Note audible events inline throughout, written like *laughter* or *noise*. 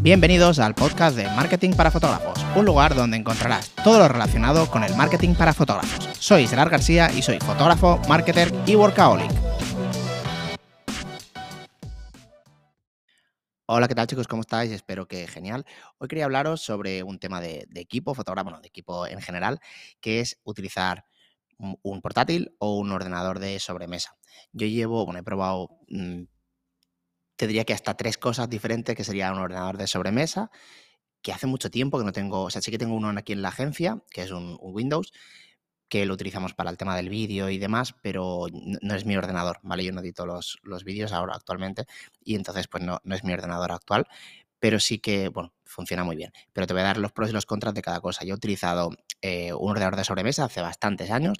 Bienvenidos al podcast de Marketing para Fotógrafos, un lugar donde encontrarás todo lo relacionado con el marketing para fotógrafos. Soy Gerard García y soy fotógrafo, marketer y workaholic. Hola, ¿qué tal chicos? ¿Cómo estáis? Espero que genial. Hoy quería hablaros sobre un tema de, equipo, fotógrafo, bueno, de equipo en general, que es utilizar un portátil o un ordenador de sobremesa. Yo llevo, bueno, he probado mm, te diría que hasta tres cosas diferentes, que sería un ordenador de sobremesa, que hace mucho tiempo que no tengo, o sea, sí que tengo uno aquí en la agencia, que es un, Windows, que lo utilizamos para el tema del vídeo y demás, pero no, es mi ordenador, ¿vale? Yo no edito los, los vídeos ahora actualmente y entonces pues no, no es mi ordenador actual, pero sí que, bueno, funciona muy bien. Pero te voy a dar los pros y los contras de cada cosa. Yo he utilizado eh, un ordenador de sobremesa hace bastantes años,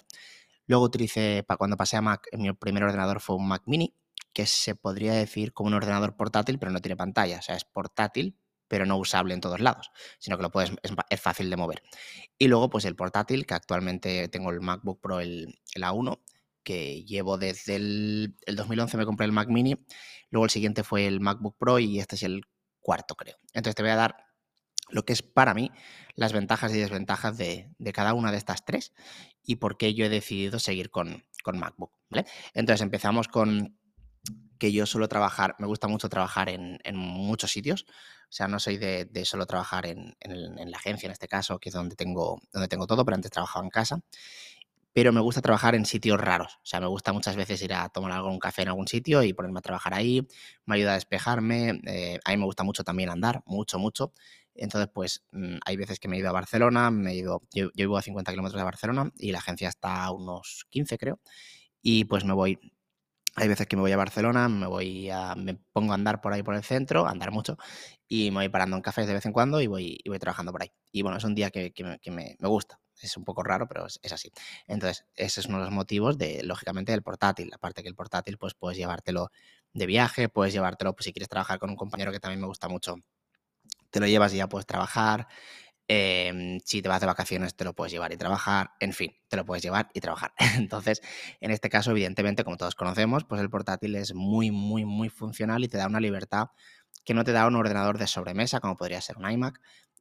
luego utilicé, para cuando pasé a Mac, mi primer ordenador fue un Mac mini, que se podría decir como un ordenador portátil, pero no tiene pantalla. O sea, es portátil, pero no usable en todos lados, sino que lo puedes, es, fácil de mover. Y luego, pues el portátil, que actualmente tengo el MacBook Pro, el, A1, que llevo desde el, 2011 me compré el Mac Mini, luego el siguiente fue el MacBook Pro y este es el cuarto, creo. Entonces te voy a dar lo que es para mí las ventajas y desventajas de, cada una de estas tres y por qué yo he decidido seguir con, con MacBook. Entonces empezamos con, que yo suelo trabajar, me gusta mucho trabajar en, muchos sitios, o sea, no soy de, solo trabajar en, la agencia en este caso, que es donde tengo, donde tengo todo, pero antes trabajaba en casa, pero me gusta trabajar en sitios raros, o sea, me gusta muchas veces ir a tomar algún café en algún sitio y ponerme a trabajar ahí, me ayuda a despejarme, eh, a mí me gusta mucho también andar, mucho, mucho, entonces, pues mm, hay veces que me he ido a Barcelona, me he ido, yo, yo vivo a 50 kilómetros de Barcelona y la agencia está a unos 15, creo, y pues me voy hay veces que me voy a Barcelona, me voy a, me pongo a andar por ahí por el centro, andar mucho, y me voy parando en cafés de vez en cuando y voy, y voy trabajando por ahí. Y bueno, es un día que, me, gusta. Es un poco raro, pero es, así. Entonces, ese es uno de los motivos de, lógicamente, del portátil. Aparte que el portátil, pues puedes llevártelo de viaje, puedes llevártelo, pues si quieres trabajar con un compañero que también me gusta mucho, te lo llevas y ya puedes trabajar. Em, si te vas de vacaciones, te lo puedes llevar y trabajar. En fin, te lo puedes llevar y trabajar. *laughs* Entonces, en este caso, evidentemente, como todos conocemos, pues el portátil es muy, muy, muy funcional y te da una libertad que no te da un ordenador de sobremesa, como podría ser un iMac.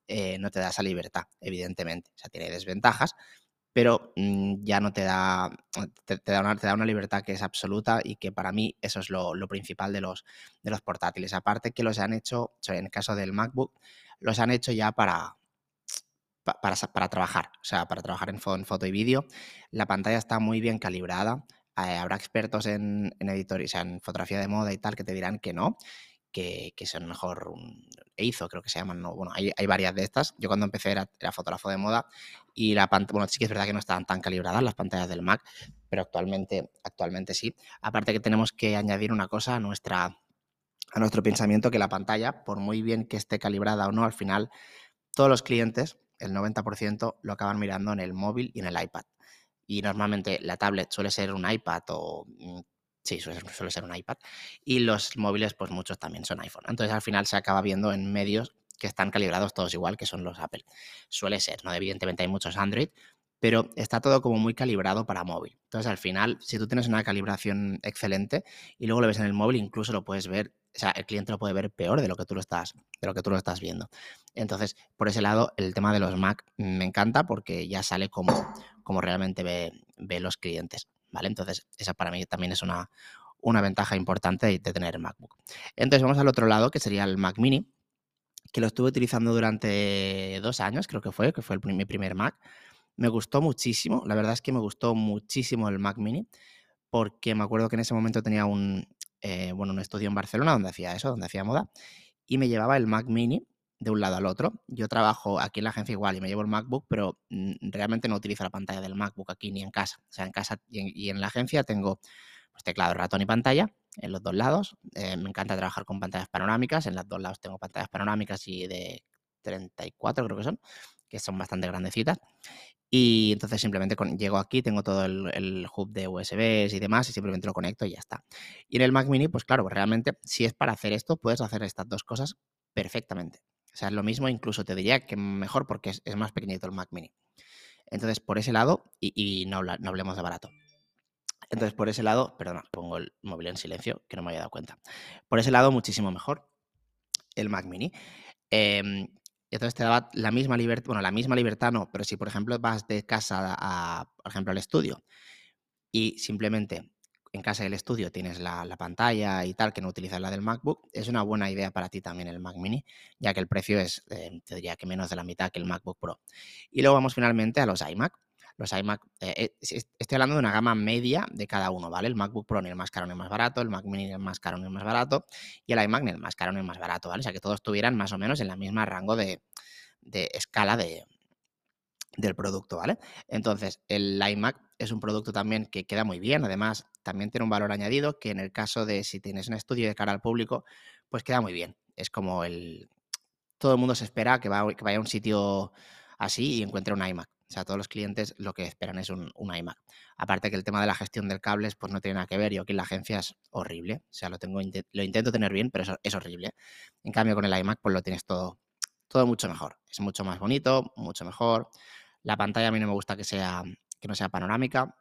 Eh, no te da esa libertad, evidentemente. O sea, tiene desventajas, pero mm, ya no te da, te, da una, te, da una, libertad que es absoluta y que para mí eso es lo, lo, principal de los, de los portátiles. Aparte que los han hecho, en el caso del MacBook, los han hecho ya para, para, trabajar, o sea, para trabajar en, foto y vídeo. La pantalla está muy bien calibrada. Eh, habrá expertos en, en o sea, en fotografía de moda y tal, que te dirán que no, que, que son mejor un EIZO, creo que se llaman, ¿no? Bueno, hay, hay varias de estas. Yo cuando empecé era, era, fotógrafo de moda y la pantalla, bueno, sí que es verdad que no estaban tan calibradas las pantallas del Mac, pero actualmente, actualmente sí. Aparte que tenemos que añadir una cosa a nuestra a nuestro pensamiento que la pantalla, por muy bien que esté calibrada o no, al final todos los clientes el 90% lo acaban mirando en el móvil y en el iPad. Y normalmente la tablet suele ser un iPad o... Mm, sí, suele, ser un iPad. Y los móviles, pues muchos también son iPhone. Entonces al final se acaba viendo en medios que están calibrados todos igual, que son los Apple. Suele ser, ¿no? Evidentemente hay muchos Android, pero está todo como muy calibrado para móvil. Entonces, al final, si tú tienes una calibración excelente y luego lo ves en el móvil, incluso lo puedes ver, o sea, el cliente lo puede ver peor de lo que tú lo estás, de lo que tú lo estás viendo. Entonces, por ese lado, el tema de los Mac me encanta porque ya sale como, como realmente ve, ve los clientes. ¿Vale? Entonces, esa para mí también es una, una ventaja importante de tener el MacBook. Entonces, vamos al otro lado, que sería el Mac Mini, que lo estuve utilizando durante dos años, creo que fue, que fue el, mi primer Mac. Me gustó muchísimo, la verdad es que me gustó muchísimo el Mac Mini, porque me acuerdo que en ese momento tenía un, eh, bueno, un estudio en Barcelona donde hacía eso, donde hacía moda, y me llevaba el Mac Mini de un lado al otro. Yo trabajo aquí en la agencia igual y me llevo el MacBook, pero mm, realmente no utilizo la pantalla del MacBook aquí ni en casa. O sea, en casa y en, la agencia tengo pues, teclado, ratón y pantalla en los dos lados. Eh, me encanta trabajar con pantallas panorámicas. En los dos lados tengo pantallas panorámicas y de 34 creo que son, que son bastante grandecitas. Y entonces simplemente llego aquí, tengo todo el, hub de USBs y demás, y simplemente lo conecto y ya está. Y en el Mac Mini, pues claro, realmente si es para hacer esto, puedes hacer estas dos cosas perfectamente. O sea, es lo mismo, incluso te diría que mejor porque es, más pequeñito el Mac Mini. Entonces, por ese lado, y, no, hablemos de barato. Entonces, por ese lado, perdona, pongo el móvil en silencio, que no me había dado cuenta. Por ese lado, muchísimo mejor el Mac Mini. Em, entonces te daba la misma libertad, bueno, la misma libertad no, pero si por ejemplo vas de casa a, por ejemplo, al estudio y simplemente en casa del estudio tienes la, pantalla y tal, que no utilizas la del MacBook, es una buena idea para ti también el Mac Mini, ya que el precio es, eh, te diría que menos de la mitad que el MacBook Pro. Y luego vamos finalmente a los iMac. Los iMac, eh, estoy hablando de una gama media de cada uno, ¿vale? El MacBook Pro ni el más caro ni el más barato, el Mac Mini ni el más caro ni el más barato, y el iMac ni el más caro ni el más barato, ¿vale? O sea, que todos estuvieran más o menos en la misma rango de, de escala de, del producto, ¿vale? Entonces, el iMac es un producto también que queda muy bien, además también tiene un valor añadido que en el caso de si tienes un estudio de cara al público, pues queda muy bien. Es como el... Todo el mundo se espera que, que vaya a un sitio así y encuentre un iMac. O sea, todos los clientes lo que esperan es un, iMac. Aparte que el tema de la gestión del cables pues no tiene nada que ver. Yo aquí en la agencia es horrible. O sea, lo, tengo, lo intento tener bien, pero es, es horrible. En cambio, con el iMac pues lo tienes todo, todo mucho mejor. Es mucho más bonito, mucho mejor. La pantalla a mí no me gusta que sea que no sea panorámica,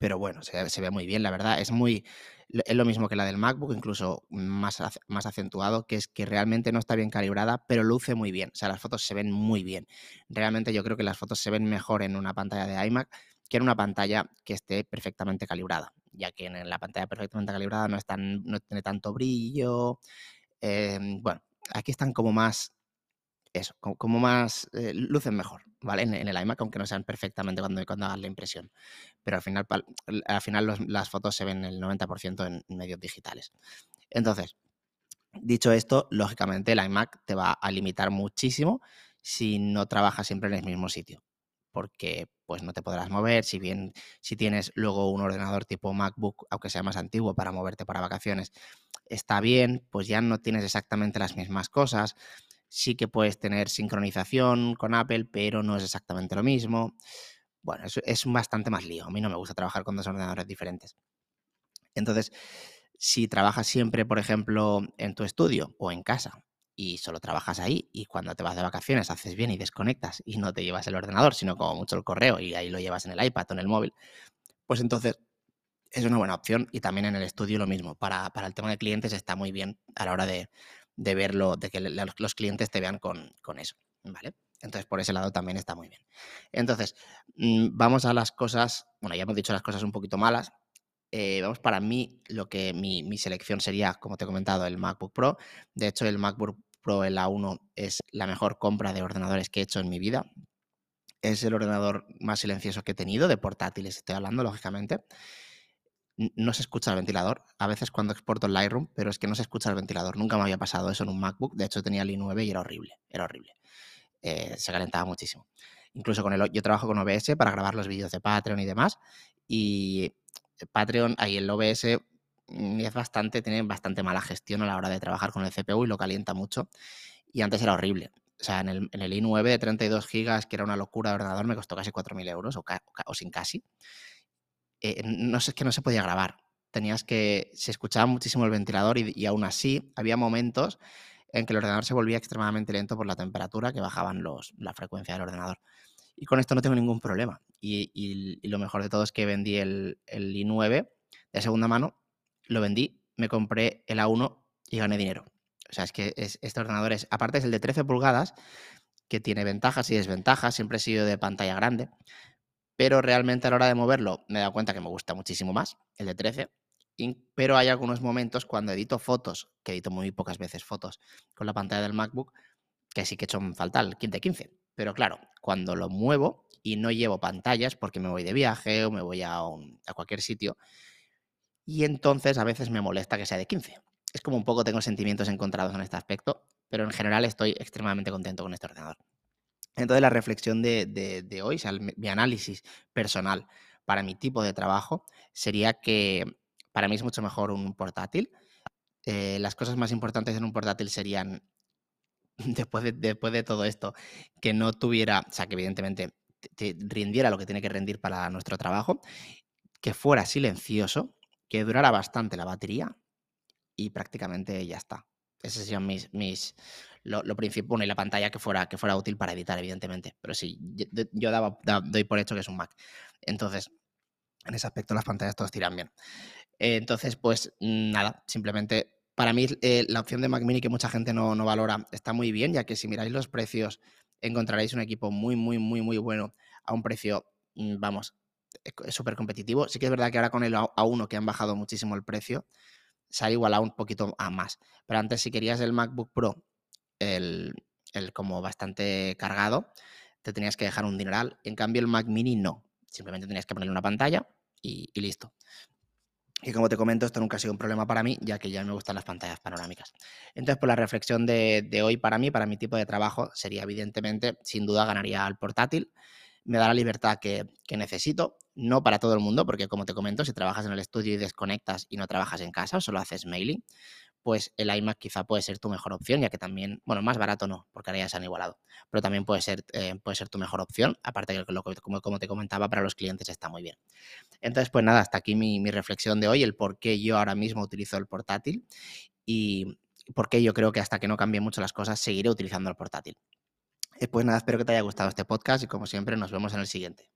pero bueno, se, ve muy bien, la verdad. Es muy es lo mismo que la del MacBook, incluso más, más acentuado, que es que realmente no está bien calibrada, pero luce muy bien. O sea, las fotos se ven muy bien. Realmente yo creo que las fotos se ven mejor en una pantalla de iMac que en una pantalla que esté perfectamente calibrada, ya que en la pantalla perfectamente calibrada no, están, no tiene tanto brillo. Em, bueno, aquí están como más eso, como, más, eh, lucen mejor, ¿vale? En, el iMac, aunque no sean perfectamente cuando, cuando hagas la impresión. Pero al final, al final las fotos se ven el 90% en medios digitales. Entonces, dicho esto, lógicamente el iMac te va a limitar muchísimo si no trabajas siempre en el mismo sitio. Porque pues no te podrás mover, si bien si tienes luego un ordenador tipo MacBook, aunque sea más antiguo para moverte para vacaciones, está bien, pues ya no tienes exactamente las mismas cosas Sí que puedes tener sincronización con Apple, pero no es exactamente lo mismo. Bueno, es, bastante más lío. A mí no me gusta trabajar con dos ordenadores diferentes. Entonces, si trabajas siempre, por ejemplo, en tu estudio o en casa y solo trabajas ahí y cuando te vas de vacaciones haces bien y desconectas y no te llevas el ordenador, sino como mucho el correo y ahí lo llevas en el iPad o en el móvil, pues entonces es una buena opción y también en el estudio lo mismo. Para, para el tema de clientes está muy bien a la hora de, de verlo, de que los clientes te vean con, eso, ¿vale? Entonces, por ese lado también está muy bien. Entonces, mm, vamos a las cosas, bueno, ya hemos dicho las cosas un poquito malas. Eh, vamos, para mí, lo que mi, mi, selección sería, como te he comentado, el MacBook Pro. De hecho, el MacBook Pro, el A1, es la mejor compra de ordenadores que he hecho en mi vida. Es el ordenador más silencioso que he tenido, de portátiles estoy hablando, lógicamente no se escucha el ventilador. A veces cuando exporto el Lightroom, pero es que no se escucha el ventilador. Nunca me había pasado eso en un MacBook. De hecho, tenía el i9 y era horrible. Era horrible. Eh, se calentaba muchísimo. Incluso con el, yo trabajo con OBS para grabar los vídeos de Patreon y demás. Y Patreon, ahí el OBS mm, es bastante, tiene bastante mala gestión a la hora de trabajar con el CPU y lo calienta mucho. Y antes era horrible. O sea, en el, en el i9 de 32 GB, que era una locura de ordenador, me costó casi 4.000 euros o, o sin casi. Eh, no sé, es que no se podía grabar. Tenías que, se escuchaba muchísimo el ventilador y, aún así había momentos en que el ordenador se volvía extremadamente lento por la temperatura que bajaban los, la frecuencia del ordenador. Y con esto no tengo ningún problema. Y, lo mejor de todo es que vendí el, el, i9 de segunda mano, lo vendí, me compré el A1 y gané dinero. O sea, es que este ordenador es, aparte es el de 13 pulgadas, que tiene ventajas y desventajas, siempre he sido de pantalla grande, pero realmente a la hora de moverlo me he dado cuenta que me gusta muchísimo más el de 13. pero hay algunos momentos cuando edito fotos, que edito muy pocas veces fotos con la pantalla del MacBook, que sí que he hecho falta el de 15. Pero claro, cuando lo muevo y no llevo pantallas porque me voy de viaje o me voy a, a cualquier sitio, y entonces a veces me molesta que sea de 15. Es como un poco tengo sentimientos encontrados en este aspecto, pero en general estoy extremadamente contento con este ordenador. Entonces, la reflexión de, hoy, o sea, mi análisis personal para mi tipo de trabajo sería que para mí es mucho mejor un portátil. Eh, las cosas más importantes en un portátil serían, *laughs* después de, todo esto, que no tuviera, o sea, que evidentemente te, rindiera lo que tiene que rendir para nuestro trabajo, que fuera silencioso, que durara bastante la batería y prácticamente ya está. Esos serían mis, mis, lo, principal, y la pantalla que fuera, que fuera útil para editar, evidentemente. Pero sí, yo, daba, doy por hecho que es un Mac. Entonces, en ese aspecto las pantallas todas tiran bien. entonces, pues nada, simplemente para mí eh, la opción de Mac Mini que mucha gente no, no, valora está muy bien, ya que si miráis los precios encontraréis un equipo muy, muy, muy, muy bueno a un precio, mm, vamos, es súper competitivo. Sí que es verdad que ahora con el A1 que han bajado muchísimo el precio, se ha igualado un poquito a más. Pero antes si querías el MacBook Pro, el, el como bastante cargado, te tenías que dejar un dineral. En cambio el Mac Mini no. Simplemente tenías que ponerle una pantalla y, listo. Y como te comento, esto nunca ha sido un problema para mí, ya que ya me gustan las pantallas panorámicas. Entonces, pues la reflexión de, de, hoy para mí, para mi tipo de trabajo, sería evidentemente, sin duda, ganaría al portátil. Me da la libertad que, que, necesito, no para todo el mundo, porque como te comento, si trabajas en el estudio y desconectas y no trabajas en casa solo haces mailing, pues el iMac quizá puede ser tu mejor opción, ya que también, bueno, más barato no, porque ahora ya se han igualado, pero también puede ser, eh, puede ser tu mejor opción, aparte que lo, como, como, te comentaba, para los clientes está muy bien. Entonces, pues nada, hasta aquí mi, mi reflexión de hoy, el por qué yo ahora mismo utilizo el portátil y por qué yo creo que hasta que no cambien mucho las cosas, seguiré utilizando el portátil. Pues nada, espero que te haya gustado este podcast y como siempre nos vemos en el siguiente.